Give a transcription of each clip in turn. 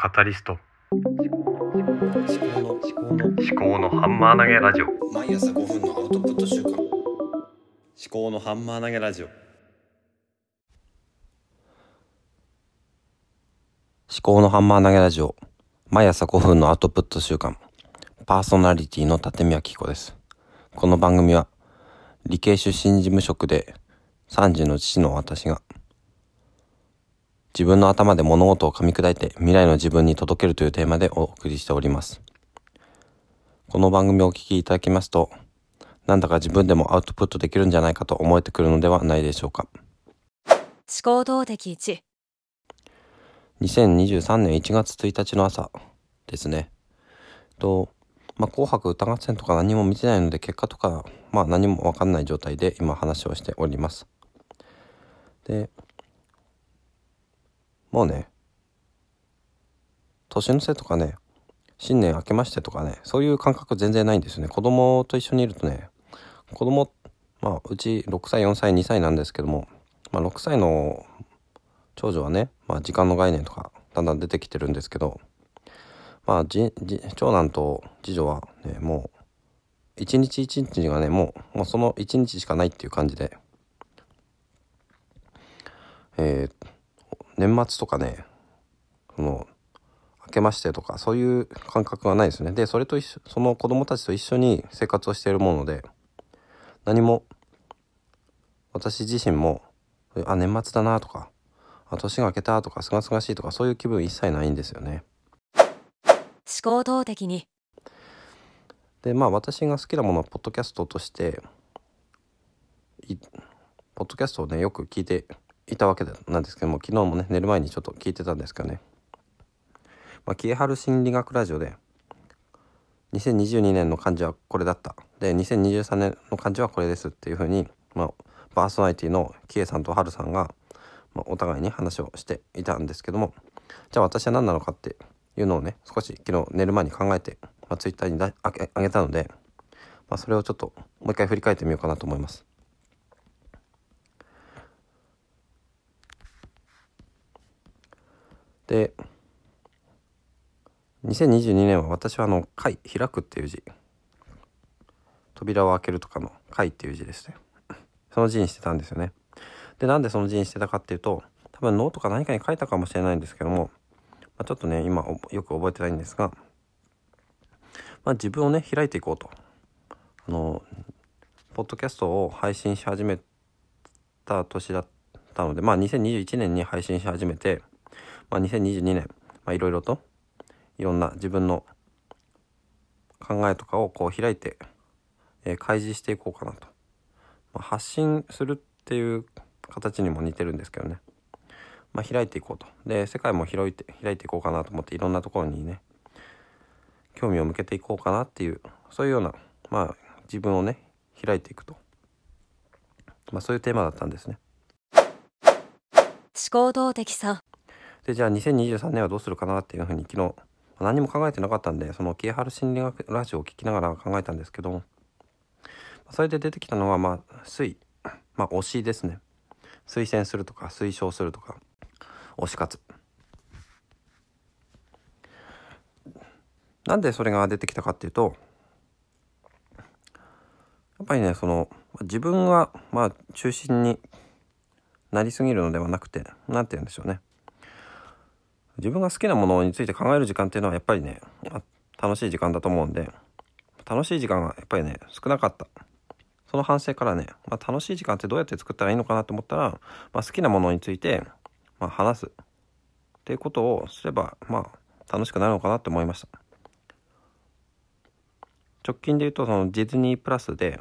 カタリスト。思考の思考の思考のハンマー投げラジオ。毎朝5分のアウトプット週間思考のハンマー投げラジオ。思考のハンマー投げラジオ。毎朝5分のアウトプット週間パーソナリティの立宮紀子です。この番組は理系出身事務職で3児の父の私が自分の頭で物事を噛み砕いて未来の自分に届けるというテーマでお送りしております。この番組をお聞きいただきますと、なんだか自分でもアウトプットできるんじゃないかと思えてくるのではないでしょうか。思考動的1 2023年1月1日の朝ですね。と、まあ、紅白歌合戦とか何も見てないので結果とか、まあ何もわかんない状態で今話をしております。で、もうね、年の瀬とかね、新年明けましてとかね、そういう感覚全然ないんですよね。子供と一緒にいるとね、子供、まあ、うち6歳、4歳、2歳なんですけども、まあ、6歳の長女はね、まあ、時間の概念とかだんだん出てきてるんですけど、まあ、じじ長男と次女はね、もう、一日一日がね、もう、もうその一日しかないっていう感じで、えー年末とかねその明けましてとかそういう感覚がないですね。でそれと一緒その子供たちと一緒に生活をしているもので何も私自身もあ年末だなとかあ年が明けたとかすがすがしいとかそういう気分一切ないんですよね。思考動的2でまあ私が好きなものはポッドキャストとしていポッドキャストをねよく聞いていたわけなんですけども昨日もね寝る前にちょっと聞いてたんですけどねまあキエハル心理学ラジオで2022年の漢字はこれだったで2023年の漢字はこれですっていうふうに、まあ、パーソナリティのキエさんとハルさんが、まあ、お互いに話をしていたんですけどもじゃあ私は何なのかっていうのをね少し昨日寝る前に考えて、まあ、ツイッターにあげげたので、まあ、それをちょっともう一回振り返ってみようかなと思います。で2022年は私はあの「開」開くっていう字。扉を開けるとかの「開」っていう字ですね。その字にしてたんですよね。でなんでその字にしてたかっていうと多分ノートか何かに書いたかもしれないんですけども、まあ、ちょっとね今よく覚えてないんですが、まあ、自分をね開いていこうと。あのポッドキャストを配信し始めた年だったのでまあ2021年に配信し始めてまあ、2022年、まあ、いろいろといろんな自分の考えとかをこう開いて、えー、開示していこうかなと、まあ、発信するっていう形にも似てるんですけどね、まあ、開いていこうと。で世界も広いて開いていこうかなと思っていろんなところにね興味を向けていこうかなっていうそういうようなまあ自分をね開いていくと、まあ、そういうテーマだったんですね。思考動的3でじゃあ2023年はどうするかなっていうふうに昨日何も考えてなかったんでそのキエハル心理学ラジオを聞きながら考えたんですけどそれで出てきたのはまあ推まあ推しですね。推薦するとか推奨するとか推し活。なんでそれが出てきたかっていうとやっぱりねその自分がまあ中心になりすぎるのではなくて何て言うんでしょうね。自分が好きなものについて考える時間っていうのはやっぱりね楽しい時間だと思うんで楽しい時間がやっぱりね少なかった。その反省からね、まあ、楽しい時間ってどうやって作ったらいいのかなと思ったら、まあ、好きなものについて、まあ、話す。っていうことをすればまあ楽しくなるのかなって思いました。直近で言うとそのディズニープラスで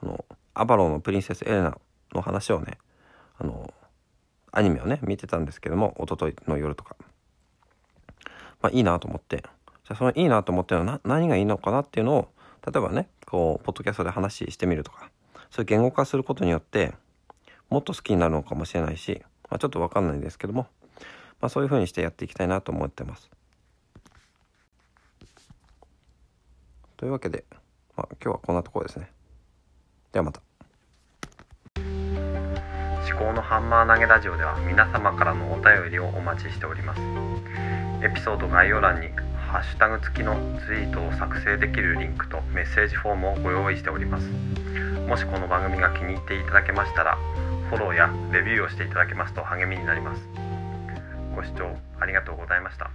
あのアバローのプリンセスエレナの話をねあのアニメをね見てたんですけども一昨日の夜とか。まあ、いいなと思ってじゃそのいいなと思ってるのは何がいいのかなっていうのを例えばねこうポッドキャストで話してみるとかそういう言語化することによってもっと好きになるのかもしれないし、まあ、ちょっと分かんないですけども、まあ、そういうふうにしてやっていきたいなと思ってます。というわけで、まあ、今日はこんなところですね。ではまた。思考のハンマー投げラジオでは皆様からのお便りをお待ちしておりますエピソード概要欄にハッシュタグ付きのツイートを作成できるリンクとメッセージフォームをご用意しております。もしこの番組が気に入っていただけましたらフォローやレビューをしていただけますと励みになります。ご視聴ありがとうございました。